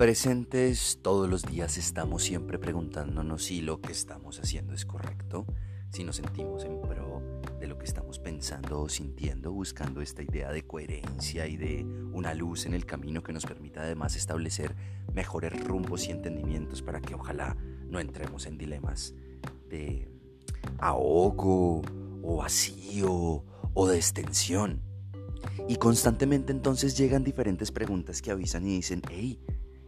Presentes todos los días estamos siempre preguntándonos si lo que estamos haciendo es correcto, si nos sentimos en pro de lo que estamos pensando o sintiendo, buscando esta idea de coherencia y de una luz en el camino que nos permita además establecer mejores rumbos y entendimientos para que ojalá no entremos en dilemas de ahogo o vacío o de extensión. Y constantemente entonces llegan diferentes preguntas que avisan y dicen, hey,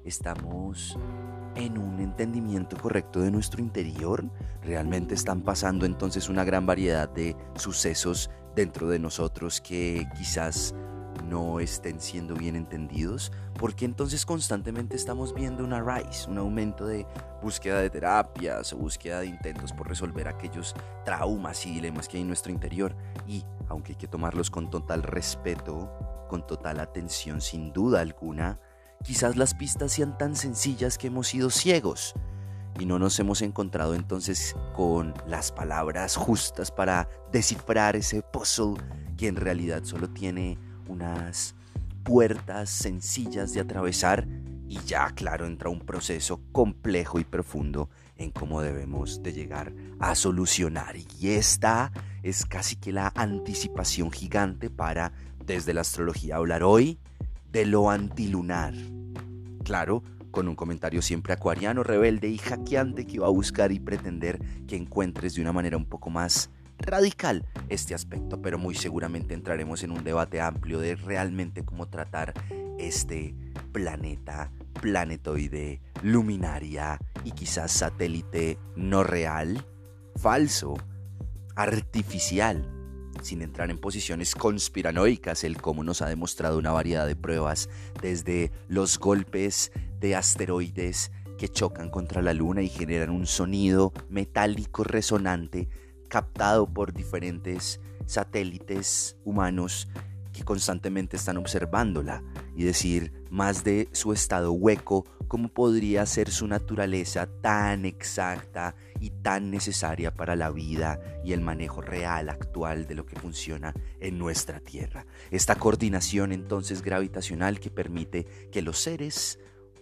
¿estamos en un entendimiento correcto de nuestro interior? ¿Realmente están pasando entonces una gran variedad de sucesos dentro de nosotros que quizás no estén siendo bien entendidos, porque entonces constantemente estamos viendo una rise, un aumento de búsqueda de terapias o búsqueda de intentos por resolver aquellos traumas y dilemas que hay en nuestro interior. Y aunque hay que tomarlos con total respeto, con total atención sin duda alguna, quizás las pistas sean tan sencillas que hemos sido ciegos y no nos hemos encontrado entonces con las palabras justas para descifrar ese puzzle que en realidad solo tiene unas puertas sencillas de atravesar y ya claro entra un proceso complejo y profundo en cómo debemos de llegar a solucionar. Y esta es casi que la anticipación gigante para desde la astrología hablar hoy de lo antilunar. Claro con un comentario siempre acuariano, rebelde y hackeante que va a buscar y pretender que encuentres de una manera un poco más radical este aspecto, pero muy seguramente entraremos en un debate amplio de realmente cómo tratar este planeta, planetoide, luminaria y quizás satélite no real, falso, artificial, sin entrar en posiciones conspiranoicas, el cómo nos ha demostrado una variedad de pruebas, desde los golpes de asteroides que chocan contra la Luna y generan un sonido metálico resonante captado por diferentes satélites humanos que constantemente están observándola y decir más de su estado hueco, cómo podría ser su naturaleza tan exacta y tan necesaria para la vida y el manejo real actual de lo que funciona en nuestra Tierra. Esta coordinación entonces gravitacional que permite que los seres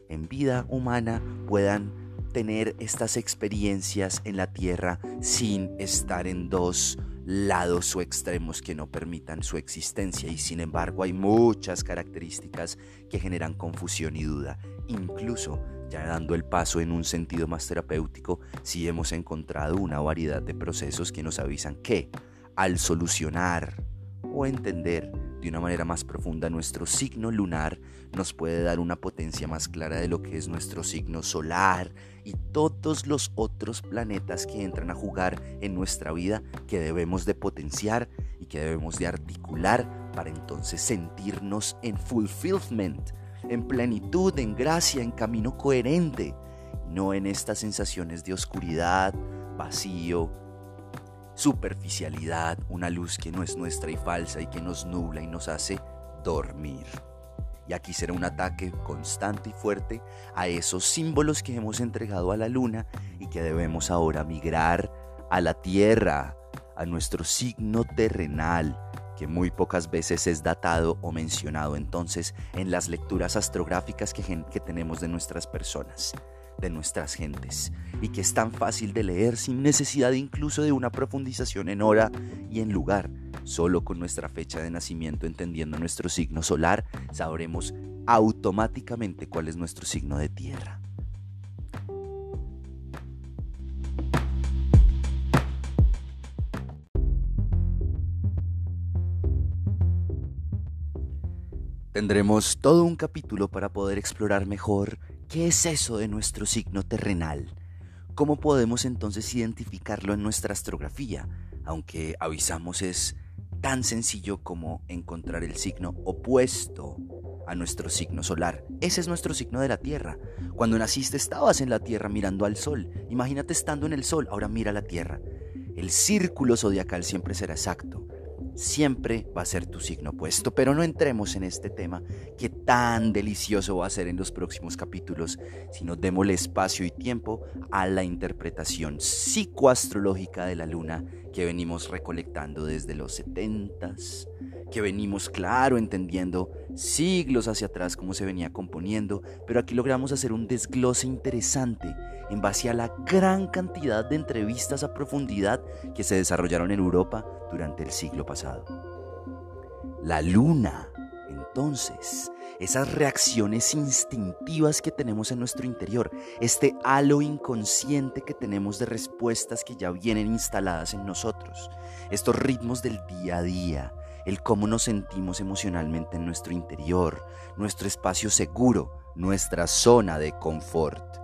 en vida humana puedan tener estas experiencias en la Tierra sin estar en dos lados o extremos que no permitan su existencia y sin embargo hay muchas características que generan confusión y duda. Incluso ya dando el paso en un sentido más terapéutico, si hemos encontrado una variedad de procesos que nos avisan que al solucionar o entender de una manera más profunda nuestro signo lunar nos puede dar una potencia más clara de lo que es nuestro signo solar y todos los otros planetas que entran a jugar en nuestra vida que debemos de potenciar y que debemos de articular para entonces sentirnos en fulfillment, en plenitud, en gracia, en camino coherente, no en estas sensaciones de oscuridad, vacío, superficialidad, una luz que no es nuestra y falsa y que nos nubla y nos hace dormir. Y aquí será un ataque constante y fuerte a esos símbolos que hemos entregado a la luna y que debemos ahora migrar a la tierra, a nuestro signo terrenal, que muy pocas veces es datado o mencionado entonces en las lecturas astrográficas que, que tenemos de nuestras personas de nuestras gentes y que es tan fácil de leer sin necesidad incluso de una profundización en hora y en lugar. Solo con nuestra fecha de nacimiento entendiendo nuestro signo solar sabremos automáticamente cuál es nuestro signo de tierra. Tendremos todo un capítulo para poder explorar mejor ¿Qué es eso de nuestro signo terrenal? ¿Cómo podemos entonces identificarlo en nuestra astrografía? Aunque avisamos es tan sencillo como encontrar el signo opuesto a nuestro signo solar. Ese es nuestro signo de la Tierra. Cuando naciste estabas en la Tierra mirando al Sol. Imagínate estando en el Sol, ahora mira la Tierra. El círculo zodiacal siempre será exacto siempre va a ser tu signo opuesto. Pero no entremos en este tema que tan delicioso va a ser en los próximos capítulos, sino démosle espacio y tiempo a la interpretación psicoastrológica de la luna que venimos recolectando desde los setentas, que venimos, claro, entendiendo siglos hacia atrás cómo se venía componiendo, pero aquí logramos hacer un desglose interesante en base a la gran cantidad de entrevistas a profundidad que se desarrollaron en Europa durante el siglo pasado. La luna, entonces, esas reacciones instintivas que tenemos en nuestro interior, este halo inconsciente que tenemos de respuestas que ya vienen instaladas en nosotros, estos ritmos del día a día, el cómo nos sentimos emocionalmente en nuestro interior, nuestro espacio seguro, nuestra zona de confort,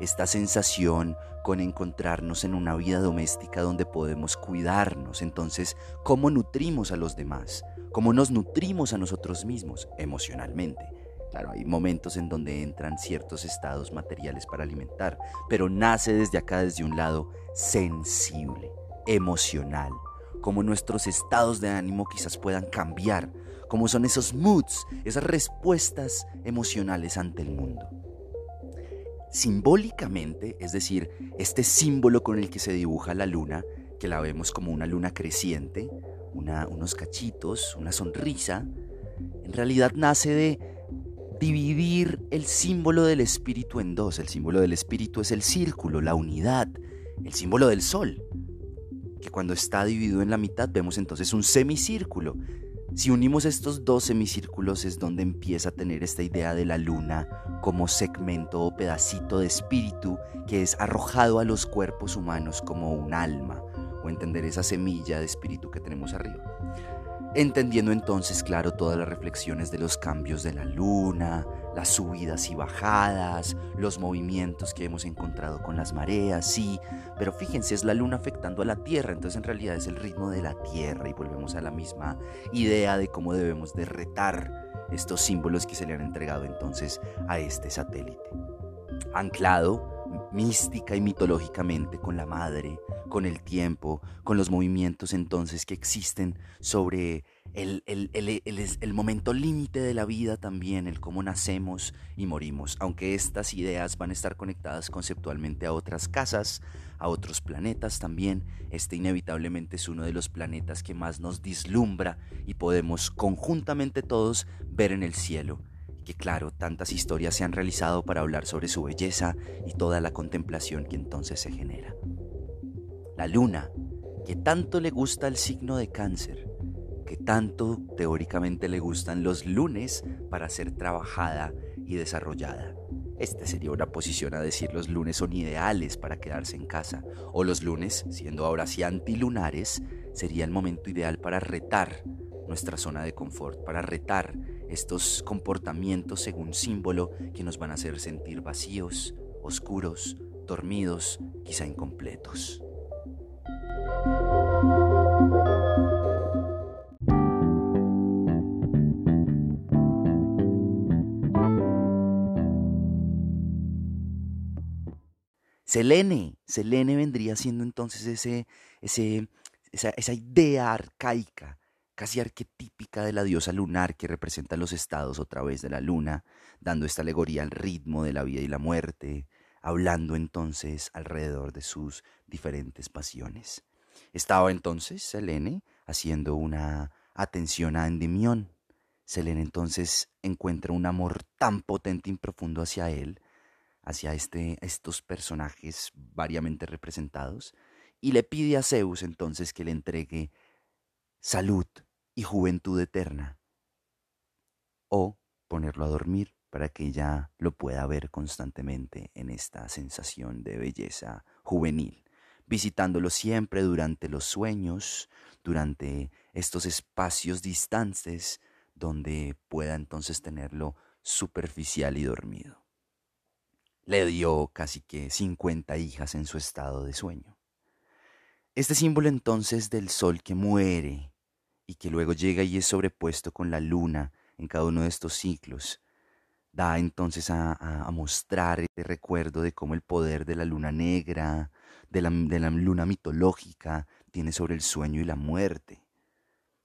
esta sensación con encontrarnos en una vida doméstica donde podemos cuidarnos, entonces, ¿cómo nutrimos a los demás? cómo nos nutrimos a nosotros mismos emocionalmente. Claro, hay momentos en donde entran ciertos estados materiales para alimentar, pero nace desde acá, desde un lado sensible, emocional, como nuestros estados de ánimo quizás puedan cambiar, como son esos moods, esas respuestas emocionales ante el mundo. Simbólicamente, es decir, este símbolo con el que se dibuja la luna, que la vemos como una luna creciente, unos cachitos, una sonrisa, en realidad nace de dividir el símbolo del espíritu en dos. El símbolo del espíritu es el círculo, la unidad, el símbolo del sol, que cuando está dividido en la mitad vemos entonces un semicírculo. Si unimos estos dos semicírculos es donde empieza a tener esta idea de la luna como segmento o pedacito de espíritu que es arrojado a los cuerpos humanos como un alma o entender esa semilla de espíritu que tenemos arriba. Entendiendo entonces, claro, todas las reflexiones de los cambios de la luna, las subidas y bajadas, los movimientos que hemos encontrado con las mareas, sí, pero fíjense, es la luna afectando a la Tierra, entonces en realidad es el ritmo de la Tierra y volvemos a la misma idea de cómo debemos de retar estos símbolos que se le han entregado entonces a este satélite. Anclado mística y mitológicamente con la madre, con el tiempo, con los movimientos entonces que existen sobre el, el, momento límite de la vida también, el cómo nacemos y morimos, aunque estas ideas van a estar conectadas conceptualmente a otras casas, a otros planetas también, este inevitablemente es uno de los planetas que más nos dislumbra y podemos conjuntamente todos ver en el cielo que claro, tantas historias se han realizado para hablar sobre su belleza y toda la contemplación que entonces se genera. La luna, que tanto le gusta el signo de cáncer, que tanto teóricamente le gustan los lunes para ser trabajada y desarrollada. Esta sería una posición a decir los lunes son ideales para quedarse en casa, o los lunes, siendo ahora sí antilunares, sería el momento ideal para retar nuestra zona de confort, para retar estos comportamientos según símbolo que nos van a hacer sentir vacíos, oscuros, dormidos, quizá incompletos. Selene, Selene vendría siendo entonces ese, ese, esa, idea arcaica casi arquetípica de la diosa lunar que representa los estados otra vez de la luna, dando esta alegoría al ritmo de la vida y la muerte, hablando entonces alrededor de sus diferentes pasiones. Estaba entonces Selene haciendo una atención a Endimión. Selene entonces encuentra un amor tan potente y profundo hacia él, hacia este, estos personajes variamente representados, y le pide a Zeus entonces que le entregue salud y juventud eterna. O ponerlo a dormir para que ella lo pueda ver constantemente en esta sensación de belleza juvenil, visitándolo siempre durante los sueños, durante estos espacios distantes donde pueda entonces tenerlo superficial y dormido. Le dio casi que 50 hijas en su estado de sueño. Este símbolo entonces del sol que muere y que luego llega y es sobrepuesto con la luna en cada uno de estos ciclos, da entonces a, mostrar este recuerdo de cómo el poder de la luna negra, de la, de la luna mitológica, tiene sobre el sueño y la muerte.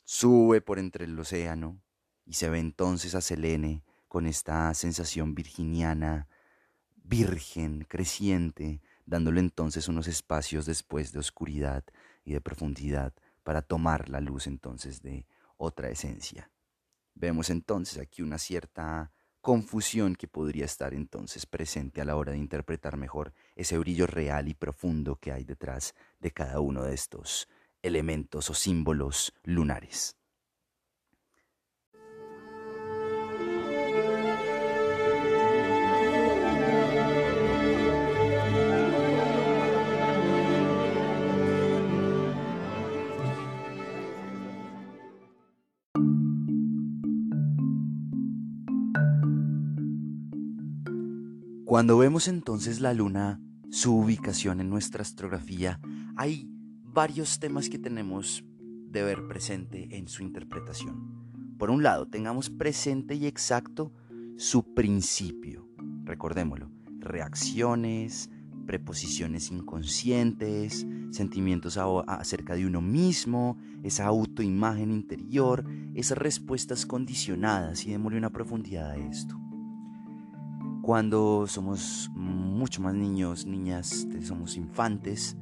Sube por entre el océano y se ve entonces a Selene con esta sensación virginiana, virgen, creciente, dándole entonces unos espacios después de oscuridad y de profundidad para tomar la luz entonces de otra esencia. Vemos entonces aquí una cierta confusión que podría estar entonces presente a la hora de interpretar mejor ese brillo real y profundo que hay detrás de cada uno de estos elementos o símbolos lunares. Cuando vemos entonces la luna, su ubicación en nuestra astrografía, hay varios temas que tenemos de ver presente en su interpretación. Por un lado, tengamos presente y exacto su principio. Recordémoslo, reacciones, preposiciones inconscientes, sentimientos acerca de uno mismo, esa autoimagen interior, esas respuestas condicionadas y démosle una profundidad a esto. Cuando somos mucho más niños, niñas, somos infantes,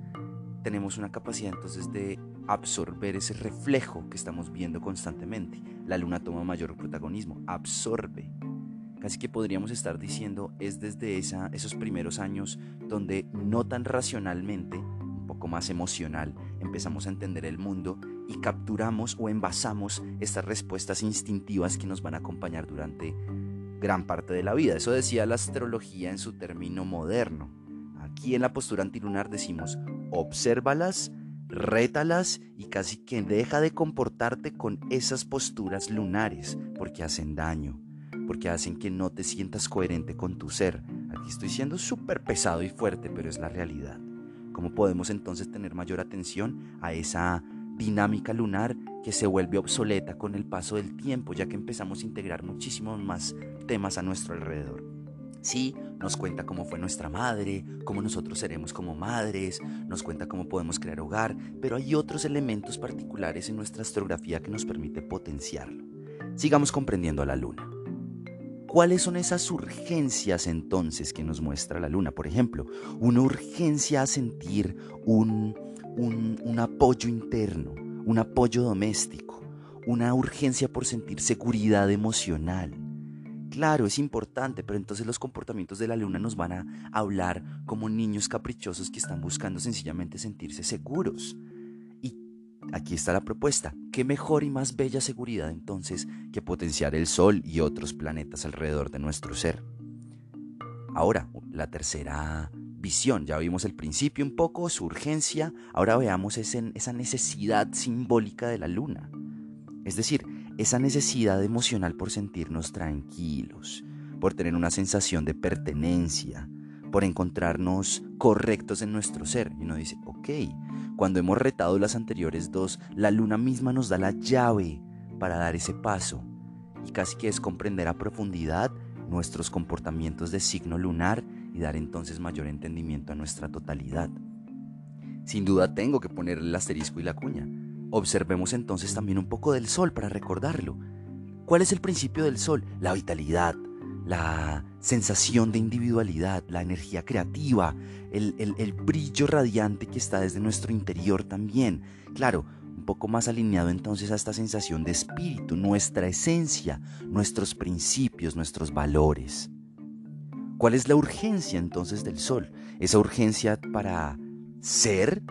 tenemos una capacidad entonces de absorber ese reflejo que estamos viendo constantemente. La luna toma mayor protagonismo, absorbe. Casi que podríamos estar diciendo es desde esa, esos primeros años donde no tan racionalmente, un poco más emocional, empezamos a entender el mundo y capturamos o envasamos estas respuestas instintivas que nos van a acompañar durante gran parte de la vida. Eso decía la astrología en su término moderno. Aquí en la postura antilunar decimos, obsérvalas, rétalas y casi que deja de comportarte con esas posturas lunares porque hacen daño, porque hacen que no te sientas coherente con tu ser. Aquí estoy siendo súper pesado y fuerte, pero es la realidad. ¿Cómo podemos entonces tener mayor atención a esa dinámica lunar que se vuelve obsoleta con el paso del tiempo, ya que empezamos a integrar muchísimos más temas a nuestro alrededor? Sí, nos cuenta cómo fue nuestra madre, cómo nosotros seremos como madres, nos cuenta cómo podemos crear hogar, pero hay otros elementos particulares en nuestra astrografía que nos permite potenciarlo. Sigamos comprendiendo a la luna. ¿Cuáles son esas urgencias entonces que nos muestra la luna? Por ejemplo, una urgencia a sentir un, un, apoyo interno, un apoyo doméstico, una urgencia por sentir seguridad emocional, Claro, es importante, pero entonces los comportamientos de la luna nos van a hablar como niños caprichosos que están buscando sencillamente sentirse seguros. Y aquí está la propuesta. ¿Qué mejor y más bella seguridad entonces que potenciar el Sol y otros planetas alrededor de nuestro ser? Ahora, la tercera visión. Ya vimos el principio un poco, su urgencia. Ahora veamos esa necesidad simbólica de la luna. Es decir, esa necesidad emocional por sentirnos tranquilos, por tener una sensación de pertenencia, por encontrarnos correctos en nuestro ser. Y uno dice, ok, cuando hemos retado las anteriores dos, la luna misma nos da la llave para dar ese paso. Y casi que es comprender a profundidad nuestros comportamientos de signo lunar y dar entonces mayor entendimiento a nuestra totalidad. Sin duda tengo que poner el asterisco y la cuña. Observemos entonces también un poco del sol para recordarlo. ¿Cuál es el principio del sol? La vitalidad, la sensación de individualidad, la energía creativa, el, el, brillo radiante que está desde nuestro interior también. Claro, un poco más alineado entonces a esta sensación de espíritu, nuestra esencia, nuestros principios, nuestros valores. ¿Cuál es la urgencia entonces del sol? Esa urgencia para ser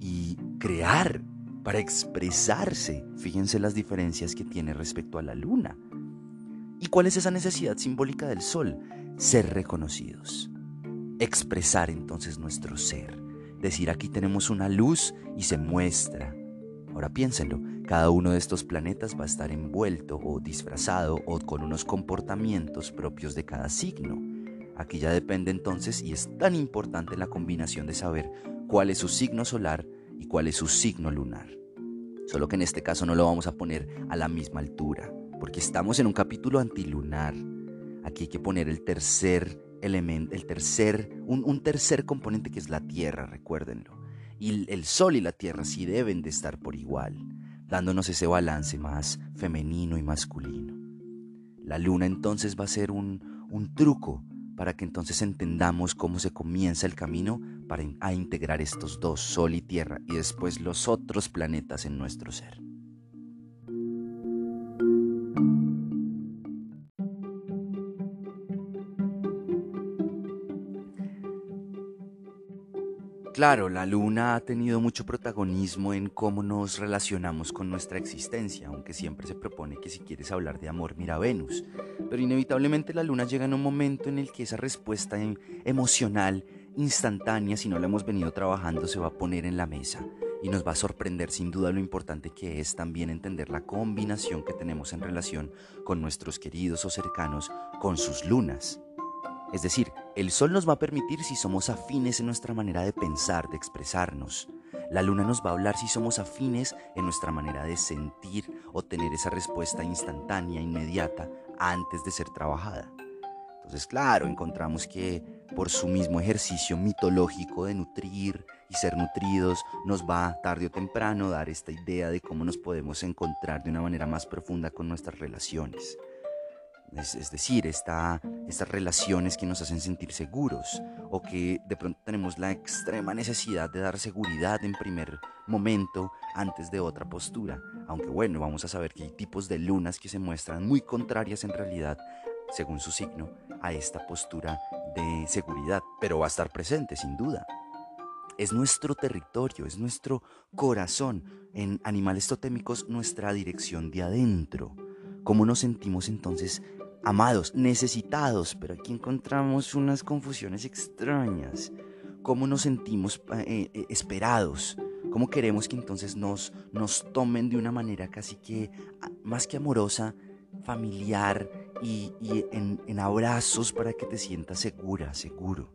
y crear para expresarse. Fíjense las diferencias que tiene respecto a la luna. ¿Y cuál es esa necesidad simbólica del sol? Ser reconocidos. Expresar entonces nuestro ser. Decir aquí tenemos una luz y se muestra. Ahora piénsenlo, cada uno de estos planetas va a estar envuelto o disfrazado o con unos comportamientos propios de cada signo. Aquí ya depende entonces y es tan importante la combinación de saber cuál es su signo solar y cuál es su signo lunar. Solo que en este caso no lo vamos a poner a la misma altura, porque estamos en un capítulo antilunar. Aquí hay que poner el tercer elemento, el tercer, un, tercer componente que es la Tierra, recuérdenlo. Y el Sol y la Tierra sí deben de estar por igual, dándonos ese balance más femenino y masculino. La luna entonces va a ser un, un truco para que entonces entendamos cómo se comienza el camino para integrar estos dos, Sol y Tierra, y después los otros planetas en nuestro ser. Claro, la luna ha tenido mucho protagonismo en cómo nos relacionamos con nuestra existencia, aunque siempre se propone que si quieres hablar de amor, mira Venus. Pero inevitablemente la luna llega en un momento en el que esa respuesta em, emocional, instantánea, si no la hemos venido trabajando, se va a poner en la mesa y nos va a sorprender sin duda lo importante que es también entender la combinación que tenemos en relación con nuestros queridos o cercanos, con sus lunas. Es decir, el sol nos va a permitir si somos afines en nuestra manera de pensar, de expresarnos. La luna nos va a hablar si somos afines en nuestra manera de sentir o tener esa respuesta instantánea, inmediata, antes de ser trabajada. Entonces, claro, encontramos que por su mismo ejercicio mitológico de nutrir y ser nutridos, nos va tarde o temprano dar esta idea de cómo nos podemos encontrar de una manera más profunda con nuestras relaciones. Es, decir, estas relaciones que nos hacen sentir seguros o que de pronto tenemos la extrema necesidad de dar seguridad en primer momento antes de otra postura. Aunque bueno, vamos a saber que hay tipos de lunas que se muestran muy contrarias en realidad, según su signo, a esta postura de seguridad, pero va a estar presente sin duda. Es nuestro territorio, es nuestro corazón, en animales totémicos nuestra dirección de adentro. ¿Cómo nos sentimos entonces amados, necesitados, pero aquí encontramos unas confusiones extrañas. ¿Cómo nos sentimos eh, eh, esperados? ¿Cómo queremos que entonces nos, nos tomen de una manera casi que ah, más que amorosa, familiar y, en, en abrazos para que te sientas segura, seguro?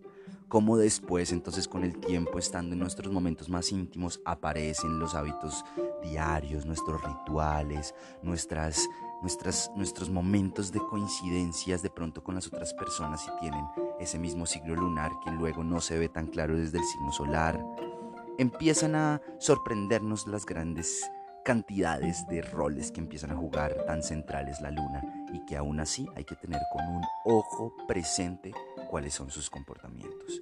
cómo después, entonces con el tiempo, estando en nuestros momentos más íntimos, aparecen los hábitos diarios, nuestros rituales, nuestras nuestros momentos de coincidencias de pronto con las otras personas si tienen ese mismo signo lunar que luego no se ve tan claro desde el signo solar. Empiezan a sorprendernos las grandes cantidades de roles que empiezan a jugar tan centrales la luna y que aún así hay que tener con un ojo presente cuáles son sus comportamientos.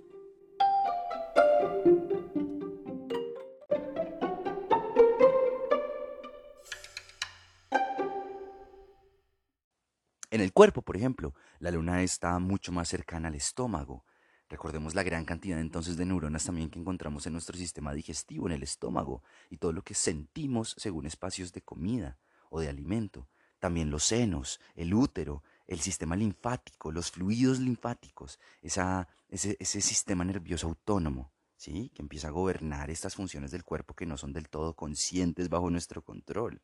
En el cuerpo, por ejemplo, la luna está mucho más cercana al estómago. Recordemos la gran cantidad entonces de neuronas también que encontramos en nuestro sistema digestivo, en el estómago, y todo lo que sentimos según espacios de comida o de alimento. También los senos, el útero, el sistema linfático, los fluidos linfáticos, ese, ese sistema nervioso autónomo, ¿sí? que empieza a gobernar estas funciones del cuerpo que no son del todo conscientes bajo nuestro control.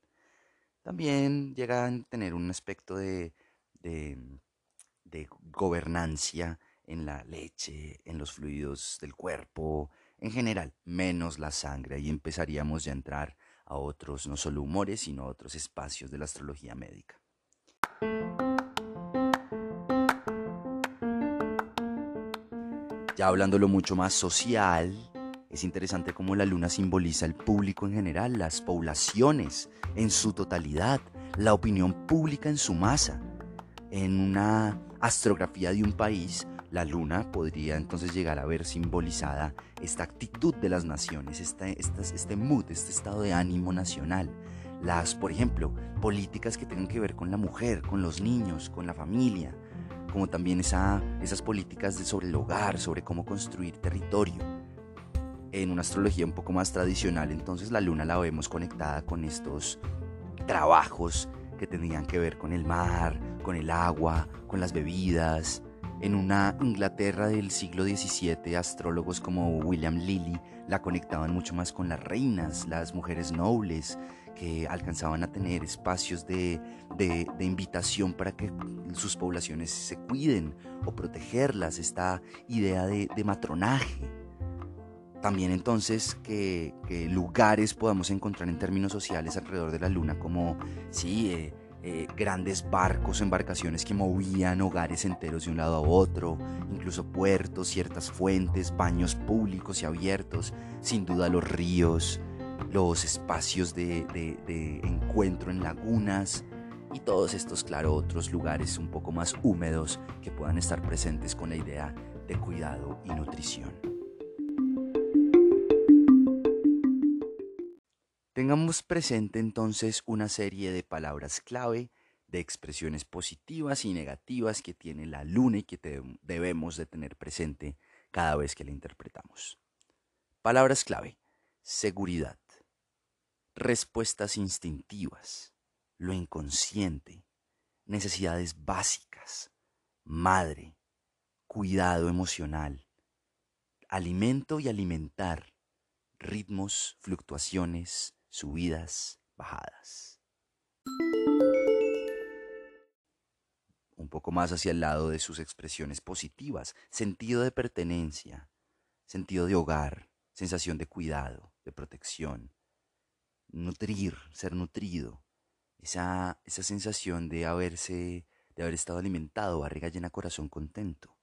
También llegan a tener un aspecto de de, gobernancia en la leche, en los fluidos del cuerpo, en general, menos la sangre. y empezaríamos ya a entrar a otros, no solo humores, sino a otros espacios de la astrología médica. Ya hablándolo mucho más social, es interesante cómo la luna simboliza el público en general, las poblaciones en su totalidad, la opinión pública en su masa en una astrografía de un país, la luna podría entonces llegar a ver simbolizada esta actitud de las naciones, este, este mood, este estado de ánimo nacional. Las, por ejemplo, políticas que tengan que ver con la mujer, con los niños, con la familia, como también esa, esas políticas de sobre el hogar, sobre cómo construir territorio. En una astrología un poco más tradicional, entonces la luna la vemos conectada con estos trabajos que tenían que ver con el mar, con el agua, con las bebidas. En una Inglaterra del siglo XVII, astrólogos como William Lilly la conectaban mucho más con las reinas, las mujeres nobles, que alcanzaban a tener espacios de, invitación para que sus poblaciones se cuiden o protegerlas, esta idea de, matronaje. También entonces que, lugares podamos encontrar en términos sociales alrededor de la luna como, sí, eh, eh, grandes barcos, embarcaciones que movían hogares enteros de un lado a otro, incluso puertos, ciertas fuentes, baños públicos y abiertos, sin duda los ríos, los espacios de, de encuentro en lagunas y todos estos, claro, otros lugares un poco más húmedos que puedan estar presentes con la idea de cuidado y nutrición. Tengamos presente entonces una serie de palabras clave, de expresiones positivas y negativas que tiene la luna y que debemos de tener presente cada vez que la interpretamos. Palabras clave. Seguridad. Respuestas instintivas. Lo inconsciente. Necesidades básicas. Madre. Cuidado emocional. Alimento y alimentar. Ritmos, fluctuaciones, subidas, bajadas. Un poco más hacia el lado de sus expresiones positivas, sentido de pertenencia, sentido de hogar, sensación de cuidado, de protección, nutrir, ser nutrido, esa, esa sensación de haberse, de haber estado alimentado, barriga llena, corazón contento.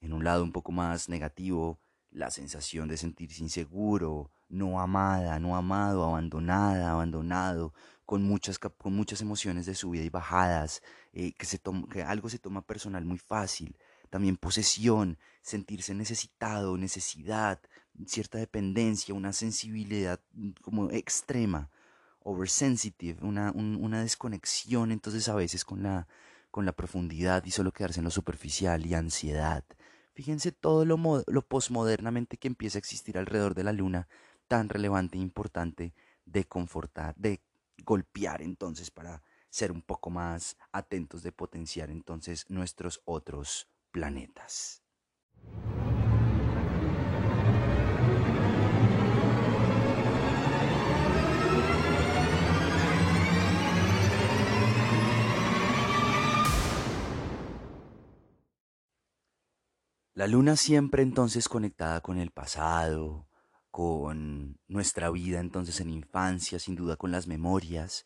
En un lado un poco más negativo, la sensación de sentirse inseguro, no amada, no amado, abandonada, abandonado, con muchas, con muchas emociones de subida y bajadas, eh, que, se que algo se toma personal muy fácil, también posesión, sentirse necesitado, necesidad, cierta dependencia, una sensibilidad mm, como extrema, oversensitive, una, una desconexión entonces a veces con la, con la profundidad y solo quedarse en lo superficial y ansiedad. Fíjense todo lo, posmodernamente que empieza a existir alrededor de la luna, tan relevante e importante de confortar, de golpear entonces para ser un poco más atentos de potenciar entonces nuestros otros planetas. La luna siempre entonces conectada con el pasado, con nuestra vida entonces en infancia, sin duda con las memorias.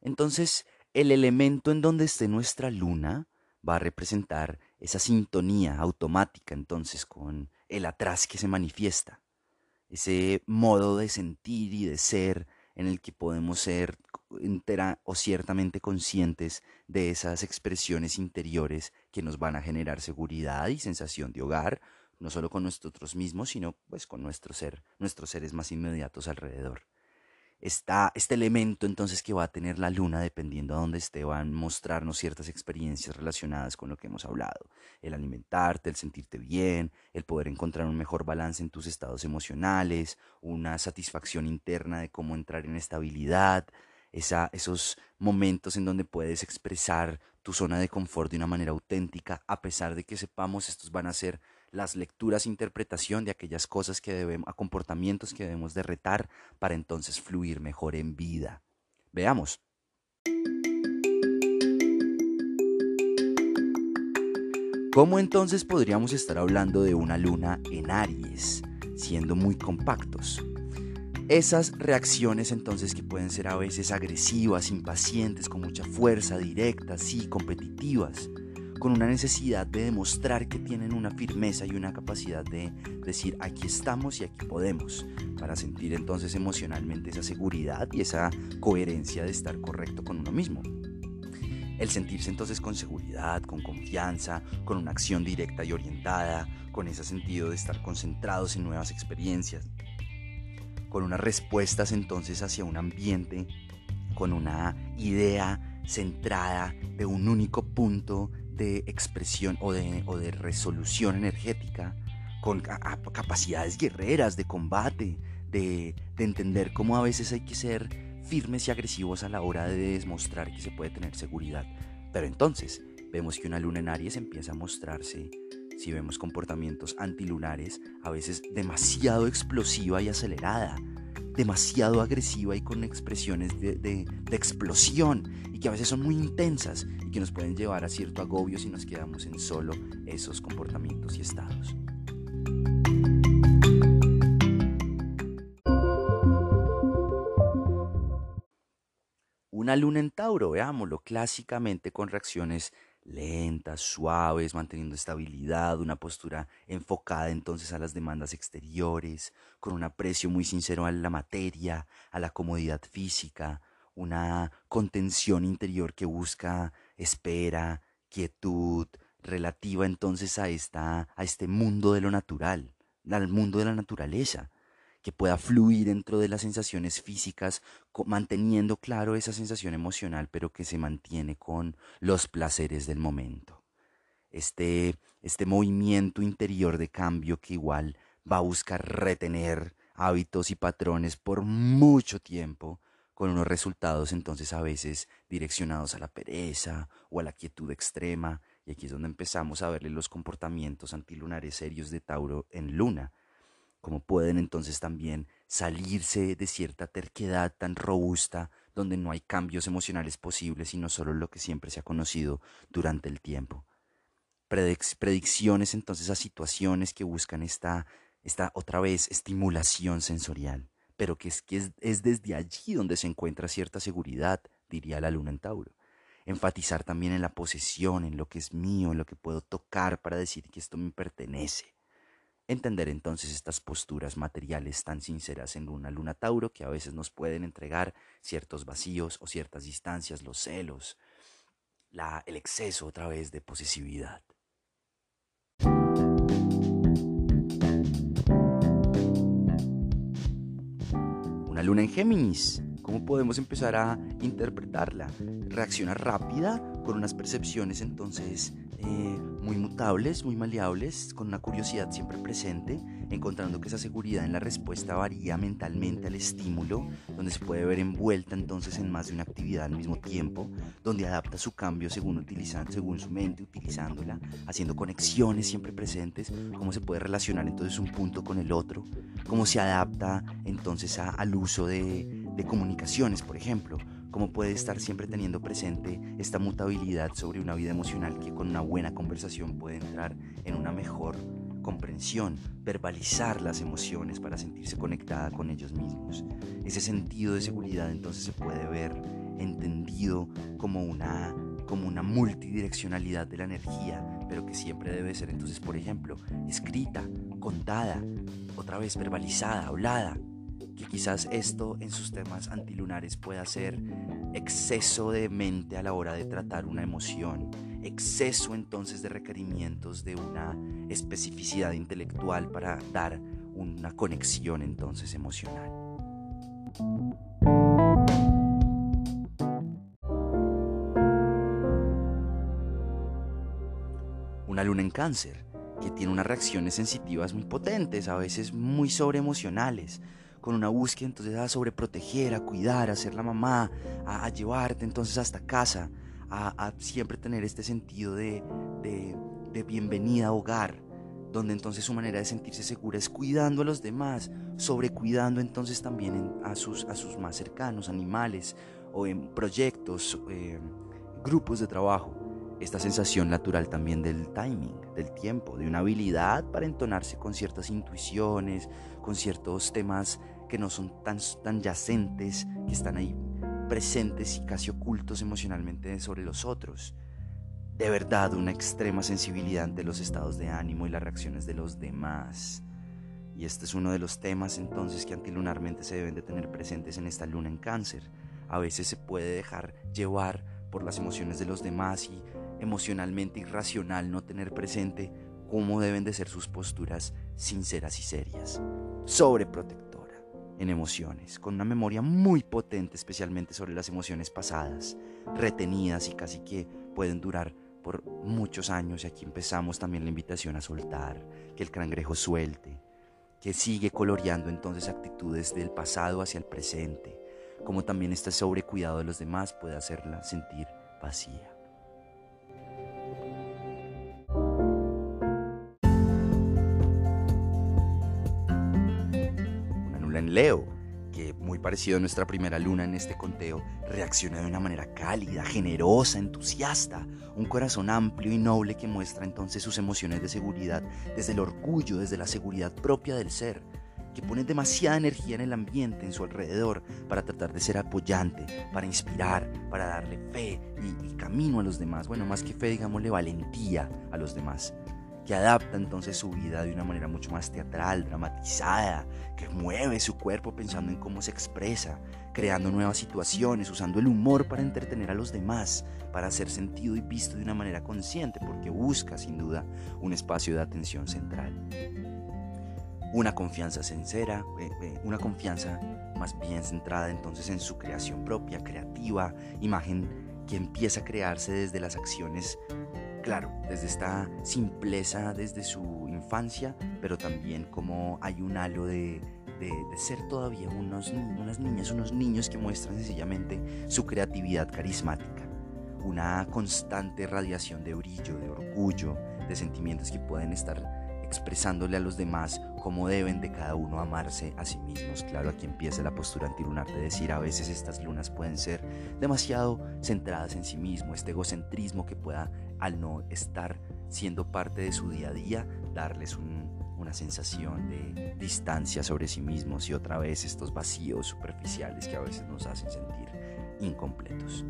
Entonces, el elemento en donde esté nuestra luna va a representar esa sintonía automática entonces con el atrás que se manifiesta, ese modo de sentir y de ser en el que podemos ser entera o ciertamente conscientes de esas expresiones interiores que nos van a generar seguridad y sensación de hogar, no solo con nosotros mismos, sino pues con nuestro ser, nuestros seres más inmediatos alrededor está este elemento entonces que va a tener la luna dependiendo a dónde esté, van a mostrarnos ciertas experiencias relacionadas con lo que hemos hablado. El alimentarte, el sentirte bien, el poder encontrar un mejor balance en tus estados emocionales, una satisfacción interna de cómo entrar en estabilidad, esa, esos momentos en donde puedes expresar tu zona de confort de una manera auténtica, a pesar de que sepamos estos van a ser las lecturas, interpretación de aquellas cosas que debemos, a comportamientos que debemos de retar para entonces fluir mejor en vida. Veamos. ¿Cómo entonces podríamos estar hablando de una luna en Aries, siendo muy compactos? Esas reacciones entonces que pueden ser a veces agresivas, impacientes, con mucha fuerza, directas, sí, competitivas con una necesidad de demostrar que tienen una firmeza y una capacidad de decir aquí estamos y aquí podemos, para sentir entonces emocionalmente esa seguridad y esa coherencia de estar correcto con uno mismo. El sentirse entonces con seguridad, con confianza, con una acción directa y orientada, con ese sentido de estar concentrados en nuevas experiencias, con unas respuestas entonces hacia un ambiente, con una idea centrada de un único punto de expresión o de, o de resolución energética, con capacidades guerreras de combate, de, de entender cómo a veces hay que ser firmes y agresivos a la hora de demostrar que se puede tener seguridad. Pero entonces vemos que una luna en Aries empieza a mostrarse, si vemos comportamientos antilunares, a veces demasiado explosiva y acelerada, demasiado agresiva y con expresiones de, explosión y que a veces son muy intensas y que nos pueden llevar a cierto agobio si nos quedamos en solo esos comportamientos y estados. Una luna en Tauro, veámoslo, clásicamente con reacciones lentas, suaves, manteniendo estabilidad, una postura enfocada entonces a las demandas exteriores, con un aprecio muy sincero a la materia, a la comodidad física, una contención interior que busca espera, quietud, relativa entonces a, esta, a este mundo de lo natural, al mundo de la naturaleza, que pueda fluir dentro de las sensaciones físicas, manteniendo claro esa sensación emocional, pero que se mantiene con los placeres del momento. Este, este movimiento interior de cambio que igual va a buscar retener hábitos y patrones por mucho tiempo, con unos resultados entonces a veces direccionados a la pereza o a la quietud extrema, y aquí es donde empezamos a verle los comportamientos antilunares serios de Tauro en Luna, como pueden entonces también salirse de cierta terquedad tan robusta donde no hay cambios emocionales posibles sino solo lo que siempre se ha conocido durante el tiempo. predicciones entonces a situaciones que buscan esta, esta otra vez estimulación sensorial, pero que es, que es, es desde allí donde se encuentra cierta seguridad, diría la luna en Tauro enfatizar también en la posesión, en lo que es mío, en lo que puedo tocar para decir que esto me pertenece. Entender entonces estas posturas materiales tan sinceras en una luna Tauro que a veces nos pueden entregar ciertos vacíos o ciertas distancias, los celos, el exceso otra vez de posesividad. Una luna en Géminis ¿Cómo podemos empezar a interpretarla? Reacciona rápida, con unas percepciones entonces eh, muy mutables, muy maleables, con una curiosidad siempre presente, encontrando que esa seguridad en la respuesta varía mentalmente al estímulo, donde se puede ver envuelta entonces en más de una actividad al mismo tiempo, donde adapta su cambio según, utilizan, según su mente, utilizándola, haciendo conexiones siempre presentes, cómo se puede relacionar entonces un punto con el otro, cómo se adapta entonces al uso de de comunicaciones, por ejemplo, cómo puede estar siempre teniendo presente esta mutabilidad sobre una vida emocional que con una buena conversación puede entrar en una mejor comprensión, verbalizar las emociones para sentirse conectada con ellos mismos. Ese sentido de seguridad entonces se puede ver entendido como una como una multidireccionalidad de la energía, pero que siempre debe ser entonces, por ejemplo, escrita, contada, otra vez verbalizada, hablada, que quizás esto en sus temas antilunares pueda ser exceso de mente a la hora de tratar una emoción, exceso entonces de requerimientos de una especificidad intelectual para dar una conexión entonces emocional. Una luna en cáncer, que tiene unas reacciones sensitivas muy potentes, a veces muy sobreemocionales, con una búsqueda entonces a sobreproteger, a cuidar, a ser la mamá, a, llevarte entonces hasta casa, a, siempre tener este sentido de, de, bienvenida a hogar, donde entonces su manera de sentirse segura es cuidando a los demás, sobrecuidando entonces también a, sus, a sus más cercanos, animales o en proyectos, eh, grupos de trabajo. Esta sensación natural también del timing, del tiempo, de una habilidad para entonarse con ciertas intuiciones, con ciertos temas que no son tan, tan yacentes, que están ahí presentes y casi ocultos emocionalmente sobre los otros. De verdad, una extrema sensibilidad ante los estados de ánimo y las reacciones de los demás. Y este es uno de los temas entonces que antilunarmente se deben de tener presentes en esta luna en cáncer. A veces se puede dejar llevar por las emociones de los demás y emocionalmente irracional no tener presente cómo deben de ser sus posturas sinceras y serias. Sobreprotector en emociones, con una memoria muy potente especialmente sobre las emociones pasadas, retenidas y casi que pueden durar por muchos años y aquí empezamos también la invitación a soltar, que el cangrejo suelte, que sigue coloreando entonces actitudes del pasado hacia el presente, como también este sobrecuidado de los demás puede hacerla sentir vacía. Leo, que muy parecido a nuestra primera luna en este conteo, reacciona de una manera cálida, generosa, entusiasta, un corazón amplio y noble que muestra entonces sus emociones de seguridad desde el orgullo, desde la seguridad propia del ser, que pone demasiada energía en el ambiente, en su alrededor, para tratar de ser apoyante, para inspirar, para darle fe y, y camino a los demás, bueno, más que fe, digámosle valentía a los demás que adapta entonces su vida de una manera mucho más teatral, dramatizada, que mueve su cuerpo pensando en cómo se expresa, creando nuevas situaciones, usando el humor para entretener a los demás, para hacer sentido y visto de una manera consciente, porque busca sin duda un espacio de atención central. una confianza sincera, eh, eh, una confianza más bien centrada entonces en su creación propia, creativa, imagen que empieza a crearse desde las acciones, claro, desde esta simpleza, desde su infancia, pero también como hay un halo de, ser todavía unos, unas niñas, unos niños que muestran sencillamente su creatividad carismática, una constante radiación de brillo, de orgullo, de sentimientos que pueden estar expresándole a los demás cómo deben de cada uno amarse a sí mismos. Claro, aquí empieza la postura antilunar de decir a veces estas lunas pueden ser demasiado centradas en sí mismo, este egocentrismo que pueda al no estar siendo parte de su día a día, darles una sensación de distancia sobre sí mismos y otra vez estos vacíos superficiales que a veces nos hacen sentir incompletos.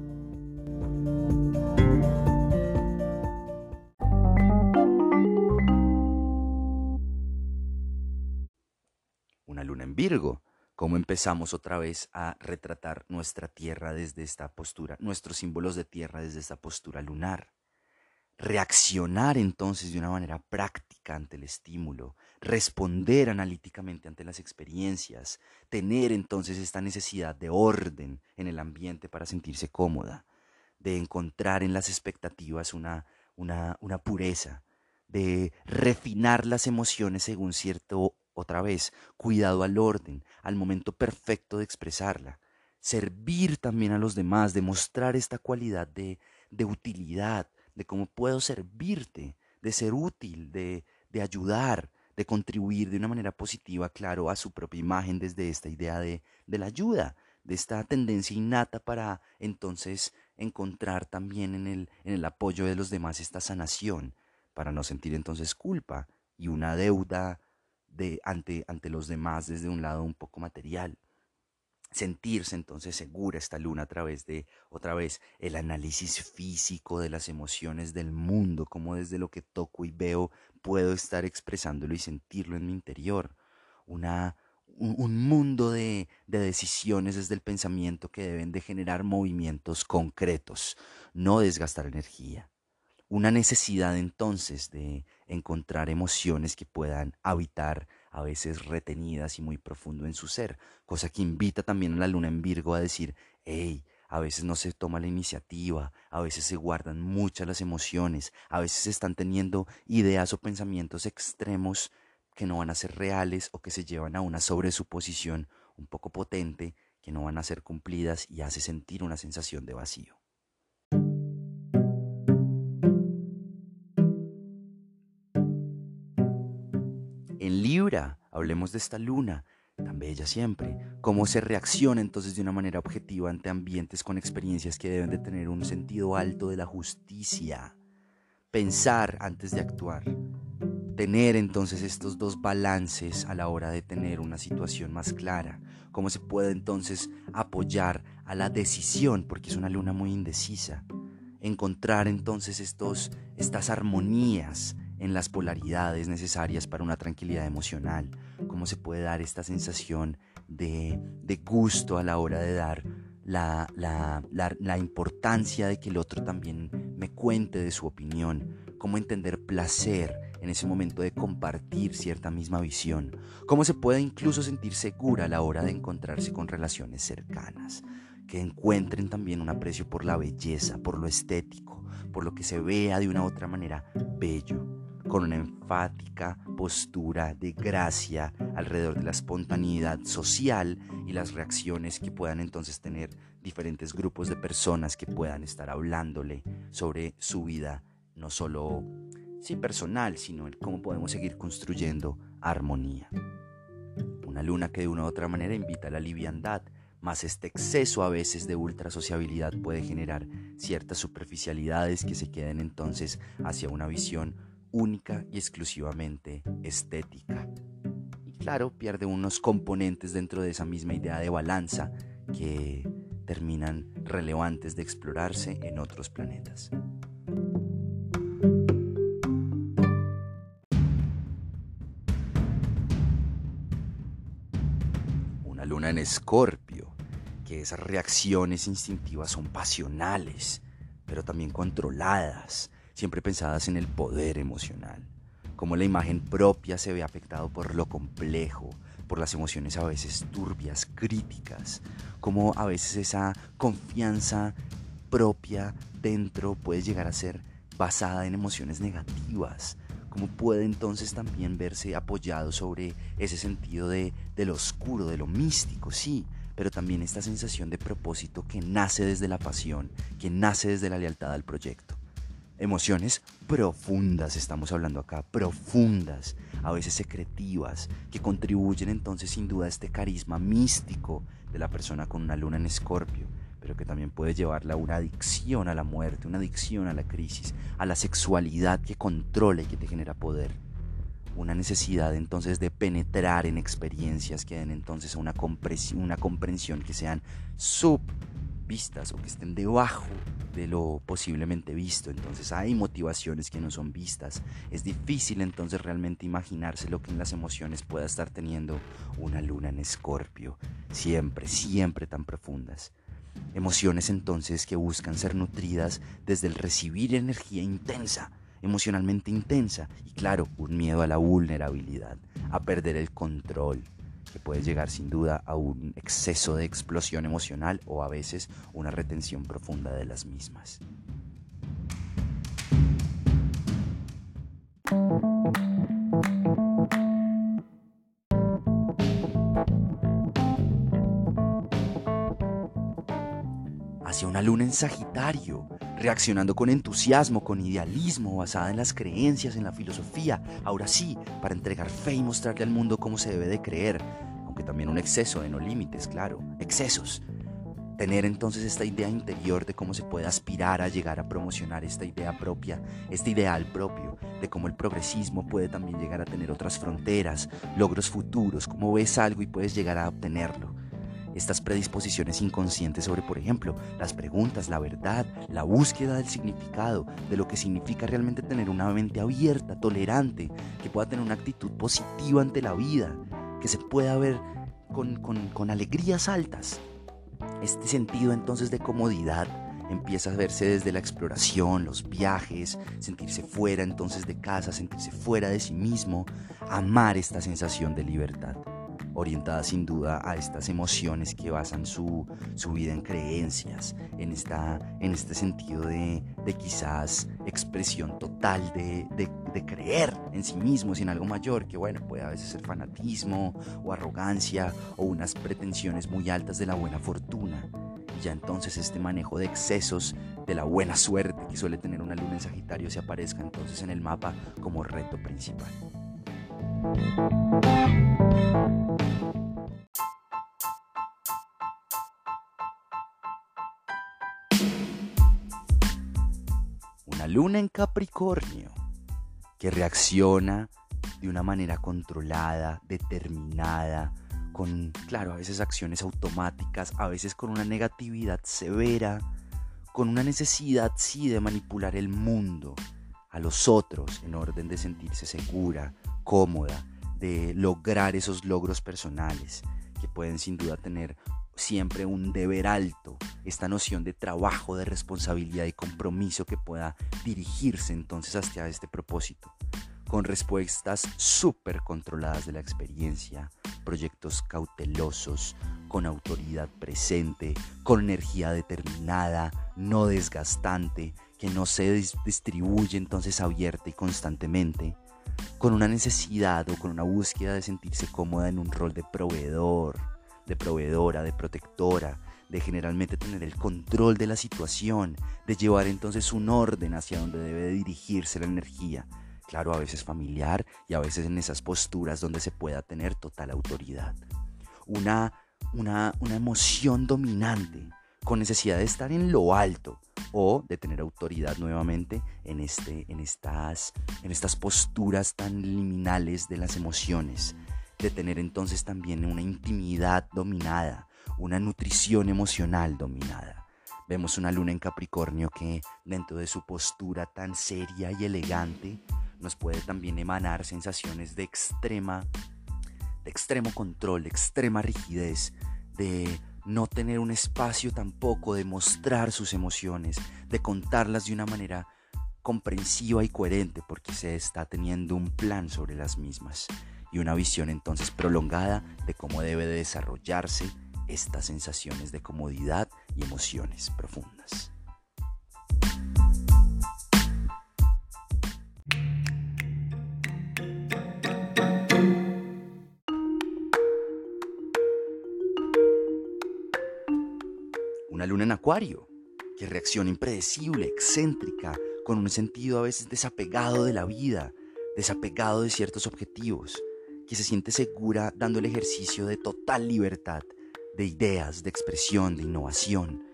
Virgo, cómo empezamos otra vez a retratar nuestra tierra desde esta postura, nuestros símbolos de tierra desde esta postura lunar. Reaccionar entonces de una manera práctica ante el estímulo, responder analíticamente ante las experiencias, tener entonces esta necesidad de orden en el ambiente para sentirse cómoda, de encontrar en las expectativas una, una, una pureza, de refinar las emociones según cierto otra vez, cuidado al orden, al momento perfecto de expresarla. Servir también a los demás, demostrar esta cualidad de, de utilidad, de cómo puedo servirte, de ser útil, de, de ayudar, de contribuir de una manera positiva, claro, a su propia imagen desde esta idea de, de la ayuda, de esta tendencia innata para entonces encontrar también en el, en el apoyo de los demás esta sanación, para no sentir entonces culpa y una deuda de, ante, ante los demás desde un lado un poco material. Sentirse entonces segura esta luna a través de, otra vez, el análisis físico de las emociones del mundo, como desde lo que toco y veo puedo estar expresándolo y sentirlo en mi interior. Una, un, mundo de, de, decisiones desde el pensamiento que deben de generar movimientos concretos, no desgastar energía. Una necesidad entonces de encontrar emociones que puedan habitar a veces retenidas y muy profundo en su ser, cosa que invita también a la luna en Virgo a decir, hey, a veces no se toma la iniciativa, a veces se guardan muchas las emociones, a veces están teniendo ideas o pensamientos extremos que no van a ser reales o que se llevan a una sobresuposición un poco potente que no van a ser cumplidas y hace sentir una sensación de vacío. Hablemos de esta luna, tan bella siempre, cómo se reacciona entonces de una manera objetiva ante ambientes con experiencias que deben de tener un sentido alto de la justicia, pensar antes de actuar, tener entonces estos dos balances a la hora de tener una situación más clara, cómo se puede entonces apoyar a la decisión, porque es una luna muy indecisa, encontrar entonces estos, estas armonías, en las polaridades necesarias para una tranquilidad emocional, cómo se puede dar esta sensación de, gusto a la hora de dar la, la, importancia de que el otro también me cuente de su opinión, cómo entender placer en ese momento de compartir cierta misma visión, cómo se puede incluso sentir segura a la hora de encontrarse con relaciones cercanas, que encuentren también un aprecio por la belleza, por lo estético, por lo que se vea de una u otra manera bello con una enfática postura de gracia alrededor de la espontaneidad social y las reacciones que puedan entonces tener diferentes grupos de personas que puedan estar hablándole sobre su vida, no solo sí, personal, sino en cómo podemos seguir construyendo armonía. Una luna que de una u otra manera invita a la liviandad, más este exceso a veces de ultra sociabilidad puede generar ciertas superficialidades que se queden entonces hacia una visión única y exclusivamente estética. Y claro, pierde unos componentes dentro de esa misma idea de balanza que terminan relevantes de explorarse en otros planetas. Una luna en escorpio, que esas reacciones instintivas son pasionales, pero también controladas, siempre pensadas en el poder emocional. cómo la imagen propia se ve afectado por lo complejo, por las emociones a veces turbias, críticas, cómo a veces esa confianza propia dentro puede llegar a ser basada en emociones negativas, cómo puede entonces también verse apoyado sobre ese sentido de, de lo oscuro, de lo místico, sí, pero también esta sensación de propósito que nace desde la pasión, que nace desde la lealtad al proyecto. Emociones profundas, estamos hablando acá, profundas, a veces secretivas, que contribuyen entonces sin duda a este carisma místico de la persona con una luna en escorpio, pero que también puede llevarla a una adicción a la muerte, una adicción a la crisis, a la sexualidad que controla y que te genera poder una necesidad entonces de penetrar en experiencias que den entonces una, una comprensión que sean subvistas o que estén debajo de lo posiblemente visto. Entonces hay motivaciones que no son vistas. Es difícil entonces realmente imaginarse lo que en las emociones pueda estar teniendo una luna en escorpio. Siempre, siempre tan profundas. Emociones entonces que buscan ser nutridas desde el recibir energía intensa emocionalmente intensa y claro, un miedo a la vulnerabilidad, a perder el control, que puede llegar sin duda a un exceso de explosión emocional o a veces una retención profunda de las mismas. Luna en Sagitario, reaccionando con entusiasmo, con idealismo, basada en las creencias, en la filosofía, ahora sí, para entregar fe y mostrarle al mundo cómo se debe de creer, aunque también un exceso de no límites, claro, excesos. Tener entonces esta idea interior de cómo se puede aspirar a llegar a promocionar esta idea propia, este ideal propio, de cómo el progresismo puede también llegar a tener otras fronteras, logros futuros, cómo ves algo y puedes llegar a obtenerlo estas predisposiciones inconscientes sobre, por ejemplo, las preguntas, la verdad, la búsqueda del significado, de lo que significa realmente tener una mente abierta, tolerante, que pueda tener una actitud positiva ante la vida, que se pueda ver con, con alegrías altas. Este sentido entonces de comodidad empieza a verse desde la exploración, los viajes, sentirse fuera entonces de casa, sentirse fuera de sí mismo, amar esta sensación de libertad orientada sin duda a estas emociones que basan su, vida en creencias, en, esta, en este sentido de, quizás expresión total de, de, creer en sí mismos en algo mayor, que bueno, puede a veces ser fanatismo o arrogancia o unas pretensiones muy altas de la buena fortuna. Ya entonces este manejo de excesos de la buena suerte que suele tener una luna en Sagitario se aparezca entonces en el mapa como reto principal. Una luna en Capricornio que reacciona de una manera controlada, determinada, con, claro, a veces acciones automáticas, a veces con una negatividad severa, con una necesidad, sí, de manipular el mundo, a los otros, en orden de sentirse segura, cómoda, de lograr esos logros personales, que pueden sin duda tener siempre un deber alto, esta noción de trabajo, de responsabilidad y compromiso que pueda dirigirse entonces hacia este propósito, con respuestas súper controladas de la experiencia, proyectos cautelosos, con autoridad presente, con energía determinada, no desgastante, que no se distribuye entonces abierta y constantemente, con una necesidad o con una búsqueda de sentirse cómoda en un rol de proveedor, de proveedora, de protectora, de generalmente tener el control de la situación, de llevar entonces un orden hacia donde debe dirigirse la energía. Claro, a veces familiar y a veces en esas posturas donde se pueda tener total autoridad. Una, una, una emoción dominante, con necesidad de estar en lo alto, o de tener autoridad nuevamente en, este, en, estas, en estas posturas tan liminales de las emociones, de tener entonces también una intimidad dominada, una nutrición emocional dominada. Vemos una luna en Capricornio que dentro de su postura tan seria y elegante nos puede también emanar sensaciones de extrema de extremo control, de extrema rigidez, de no tener un espacio tampoco de mostrar sus emociones, de contarlas de una manera comprensiva y coherente porque se está teniendo un plan sobre las mismas y una visión entonces prolongada de cómo debe de desarrollarse estas sensaciones de comodidad y emociones profundas. Acuario, que reacciona impredecible, excéntrica, con un sentido a veces desapegado de la vida, desapegado de ciertos objetivos, que se siente segura dando el ejercicio de total libertad, de ideas, de expresión, de innovación,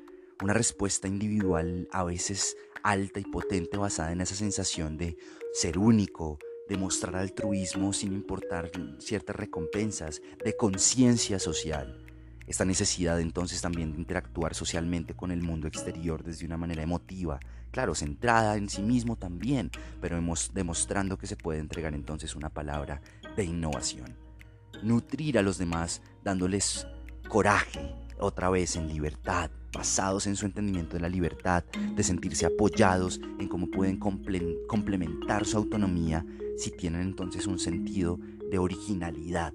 una respuesta individual a veces alta y potente basada en esa sensación de ser único, de mostrar altruismo sin importar ciertas recompensas, de conciencia social. Esta necesidad entonces también de interactuar socialmente con el mundo exterior desde una manera emotiva, claro, centrada en sí mismo también, pero demostrando que se puede entregar entonces una palabra de innovación. Nutrir a los demás dándoles coraje, otra vez en libertad, basados en su entendimiento de la libertad, de sentirse apoyados en cómo pueden complementar su autonomía si tienen entonces un sentido de originalidad.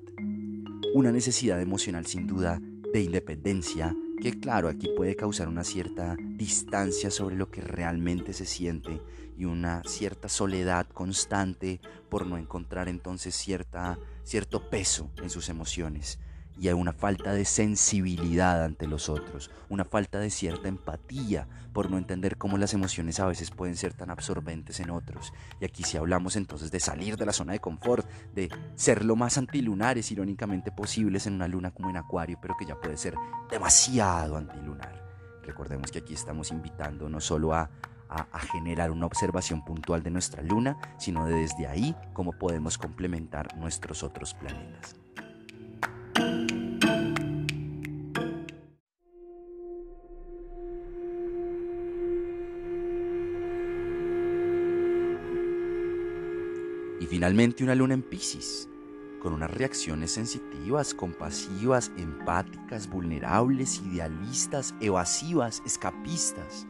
Una necesidad emocional sin duda de independencia que claro aquí puede causar una cierta distancia sobre lo que realmente se siente y una cierta soledad constante por no encontrar entonces cierta, cierto peso en sus emociones y hay una falta de sensibilidad ante los otros, una falta de cierta empatía por no entender cómo las emociones a veces pueden ser tan absorbentes en otros. Y aquí si hablamos entonces de salir de la zona de confort, de ser lo más antilunares irónicamente posibles en una luna como en Acuario, pero que ya puede ser demasiado antilunar. Recordemos que aquí estamos invitando no solo a a, generar una observación puntual de nuestra luna, sino de desde ahí cómo podemos complementar nuestros otros planetas. Y finalmente una luna en Pisces, con unas reacciones sensitivas, compasivas, empáticas, vulnerables, idealistas, evasivas, escapistas,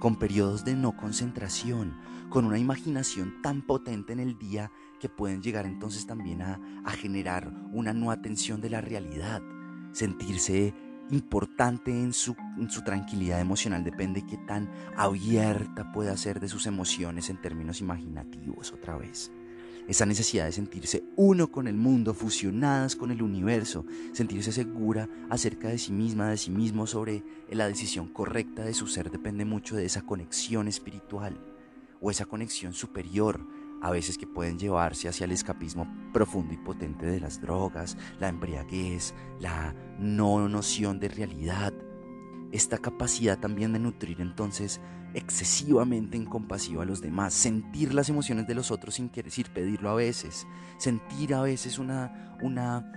con periodos de no concentración, con una imaginación tan potente en el día que pueden llegar entonces también a, generar una no atención de la realidad, sentirse importante en su, tranquilidad emocional depende de qué tan abierta pueda ser de sus emociones en términos imaginativos otra vez esa necesidad de sentirse uno con el mundo, fusionadas con el universo, sentirse segura acerca de sí misma, de sí mismo, sobre la decisión correcta de su ser, depende mucho de esa conexión espiritual o esa conexión superior, a veces que pueden llevarse hacia el escapismo profundo y potente de las drogas, la embriaguez, la no noción de realidad, esta capacidad también de nutrir entonces excesivamente incompasivo a los demás, sentir las emociones de los otros sin querer pedirlo a veces, sentir a veces una, una,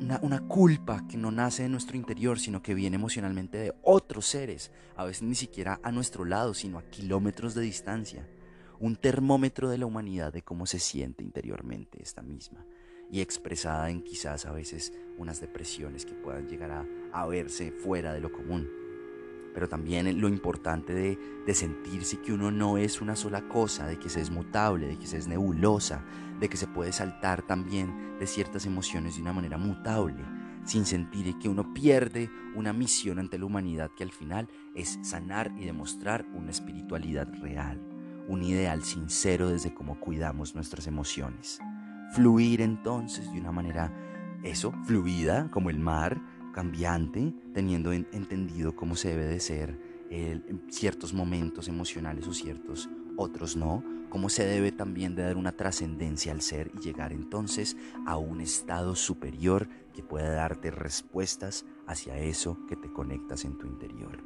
una, una, culpa que no nace de nuestro interior, sino que viene emocionalmente de otros seres, a veces ni siquiera a nuestro lado, sino a kilómetros de distancia, un termómetro de la humanidad de cómo se siente interiormente esta misma y expresada en quizás a veces unas depresiones que puedan llegar a, a verse fuera de lo común pero también lo importante de, de, sentirse que uno no es una sola cosa, de que se es mutable, de que se es nebulosa, de que se puede saltar también de ciertas emociones de una manera mutable, sin sentir que uno pierde una misión ante la humanidad que al final es sanar y demostrar una espiritualidad real, un ideal sincero desde cómo cuidamos nuestras emociones. Fluir entonces de una manera, eso, fluida, como el mar, cambiante, teniendo entendido cómo se debe de ser en ciertos momentos emocionales o ciertos otros no, cómo se debe también de dar una trascendencia al ser y llegar entonces a un estado superior que pueda darte respuestas hacia eso que te conectas en tu interior.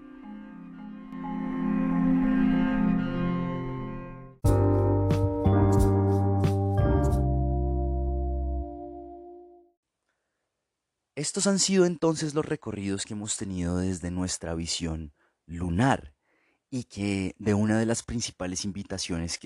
Estos han sido entonces los recorridos que hemos tenido desde nuestra visión lunar y que de una de las principales invitaciones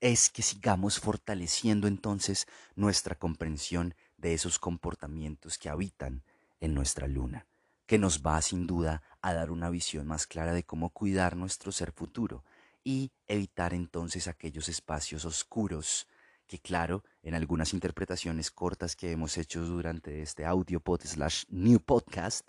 es que sigamos fortaleciendo entonces nuestra comprensión de esos comportamientos que habitan en nuestra luna, que nos va sin duda a dar una visión más clara de cómo cuidar nuestro ser futuro y evitar entonces aquellos espacios oscuros que claro, en algunas interpretaciones cortas que hemos hecho durante este audio pod slash new podcast,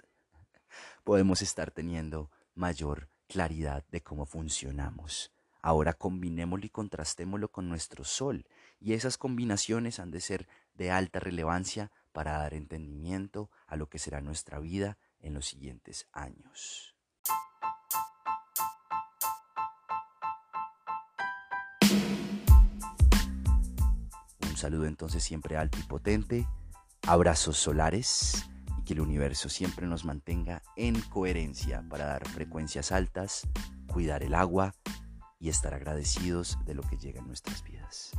podemos estar teniendo mayor claridad de cómo funcionamos. Ahora combinémoslo y contrastémoslo con nuestro sol, y esas combinaciones han de ser de alta relevancia para dar entendimiento a lo que será nuestra vida en los siguientes años. Un saludo entonces siempre alto y potente, abrazos solares y que el universo siempre nos mantenga en coherencia para dar frecuencias altas, cuidar el agua y estar agradecidos de lo que llega en nuestras vidas.